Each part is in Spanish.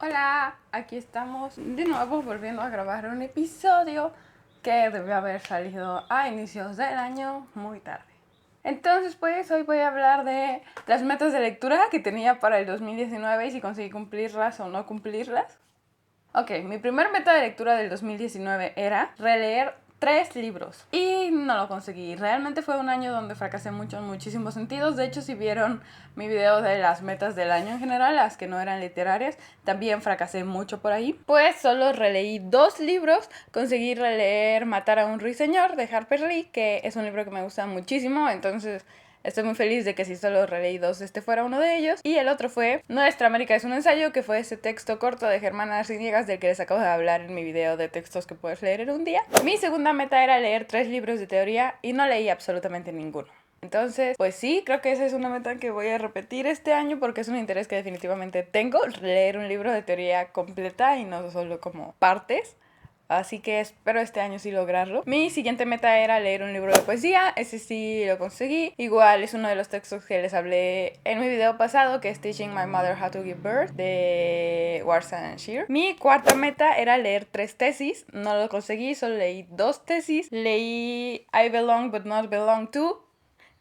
Hola, aquí estamos de nuevo volviendo a grabar un episodio que debió haber salido a inicios del año muy tarde. Entonces, pues hoy voy a hablar de las metas de lectura que tenía para el 2019 y si conseguí cumplirlas o no cumplirlas. Ok, mi primer meta de lectura del 2019 era releer tres libros y no lo conseguí. Realmente fue un año donde fracasé mucho en muchísimos sentidos. De hecho, si vieron mi video de las metas del año en general, las que no eran literarias, también fracasé mucho por ahí. Pues solo releí dos libros. Conseguí releer Matar a un ruiseñor de Harper Lee, que es un libro que me gusta muchísimo. Entonces Estoy muy feliz de que si solo releí dos, este fuera uno de ellos. Y el otro fue Nuestra América es un ensayo, que fue ese texto corto de Germán Arciniegas del que les acabo de hablar en mi video de textos que puedes leer en un día. Mi segunda meta era leer tres libros de teoría y no leí absolutamente ninguno. Entonces, pues sí, creo que esa es una meta que voy a repetir este año porque es un interés que definitivamente tengo, leer un libro de teoría completa y no solo como partes. Así que espero este año sí lograrlo. Mi siguiente meta era leer un libro de poesía. Ese sí lo conseguí. Igual es uno de los textos que les hablé en mi video pasado, que es Teaching My Mother How to Give Birth, de Warsan Shear. Mi cuarta meta era leer tres tesis. No lo conseguí, solo leí dos tesis. Leí I Belong But Not Belong To,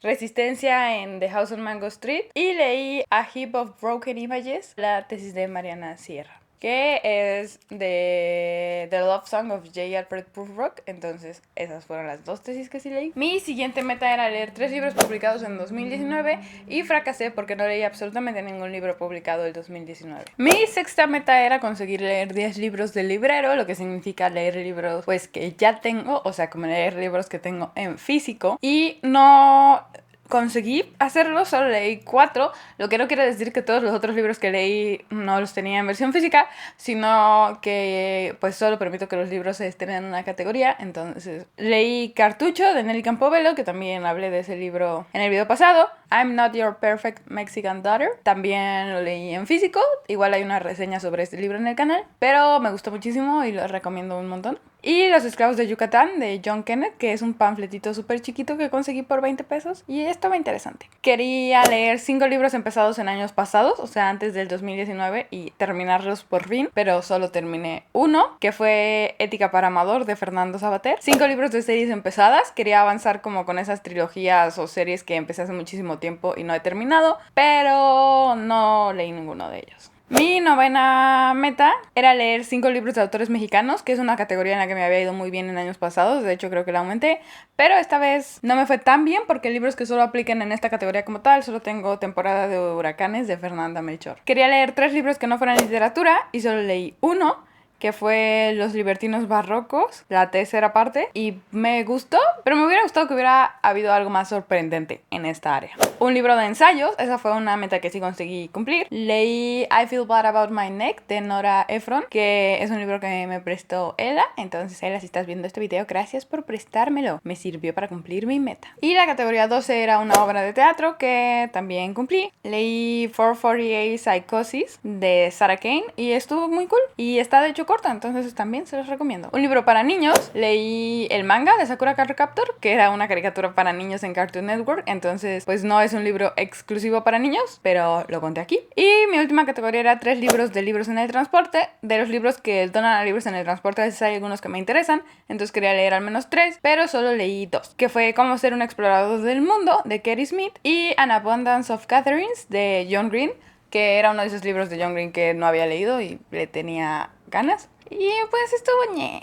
Resistencia en The House on Mango Street y leí A Heap of Broken Images, la tesis de Mariana Sierra que es de The Love Song of J. Alfred Prufrock. Entonces, esas fueron las dos tesis que sí leí. Mi siguiente meta era leer tres libros publicados en 2019 y fracasé porque no leí absolutamente ningún libro publicado en 2019. Mi sexta meta era conseguir leer 10 libros del librero, lo que significa leer libros pues que ya tengo, o sea, como leer libros que tengo en físico y no conseguí hacerlo, solo leí cuatro, lo que no quiere decir que todos los otros libros que leí no los tenía en versión física, sino que pues solo permito que los libros estén en una categoría, entonces leí Cartucho de Nelly Campobello, que también hablé de ese libro en el video pasado, I'm Not Your Perfect Mexican Daughter, también lo leí en físico, igual hay una reseña sobre este libro en el canal, pero me gustó muchísimo y lo recomiendo un montón. Y Los Esclavos de Yucatán de John Kenneth, que es un panfletito súper chiquito que conseguí por 20 pesos y estaba interesante. Quería leer cinco libros empezados en años pasados, o sea, antes del 2019 y terminarlos por fin, pero solo terminé uno, que fue Ética para Amador de Fernando Sabater. Cinco libros de series empezadas, quería avanzar como con esas trilogías o series que empecé hace muchísimo tiempo y no he terminado, pero no leí ninguno de ellos. Mi novena meta era leer cinco libros de autores mexicanos, que es una categoría en la que me había ido muy bien en años pasados, de hecho creo que la aumenté, pero esta vez no me fue tan bien porque libros que solo apliquen en esta categoría como tal, solo tengo temporada de huracanes de Fernanda Melchor. Quería leer tres libros que no fueran literatura y solo leí uno, que fue Los Libertinos Barrocos, la tercera parte, y me gustó, pero me hubiera gustado que hubiera habido algo más sorprendente en esta área. Un libro de ensayos, esa fue una meta que sí conseguí cumplir. Leí I Feel Bad About My Neck de Nora Ephron, que es un libro que me prestó Ella, entonces Ella, si estás viendo este video, gracias por prestármelo, me sirvió para cumplir mi meta. Y la categoría 12 era una obra de teatro que también cumplí. Leí 448 Psychosis de Sarah Kane y estuvo muy cool y está de hecho corta, entonces también se los recomiendo. Un libro para niños, leí el manga de Sakura Card Captor, que era una caricatura para niños en Cartoon Network, entonces pues no es un libro exclusivo para niños, pero lo conté aquí. Y mi última categoría era tres libros de libros en el transporte, de los libros que donan a libros en el transporte, a veces hay algunos que me interesan, entonces quería leer al menos tres, pero solo leí dos, que fue Cómo ser un explorador del mundo de Kerry Smith y An Abundance of Catherines de John Green que era uno de esos libros de John Green que no había leído y le tenía ganas. Y pues estuvo ñe.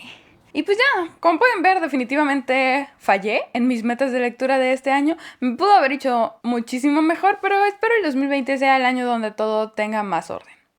Y pues ya, como pueden ver, definitivamente fallé en mis metas de lectura de este año. Me pudo haber hecho muchísimo mejor, pero espero el 2020 sea el año donde todo tenga más orden.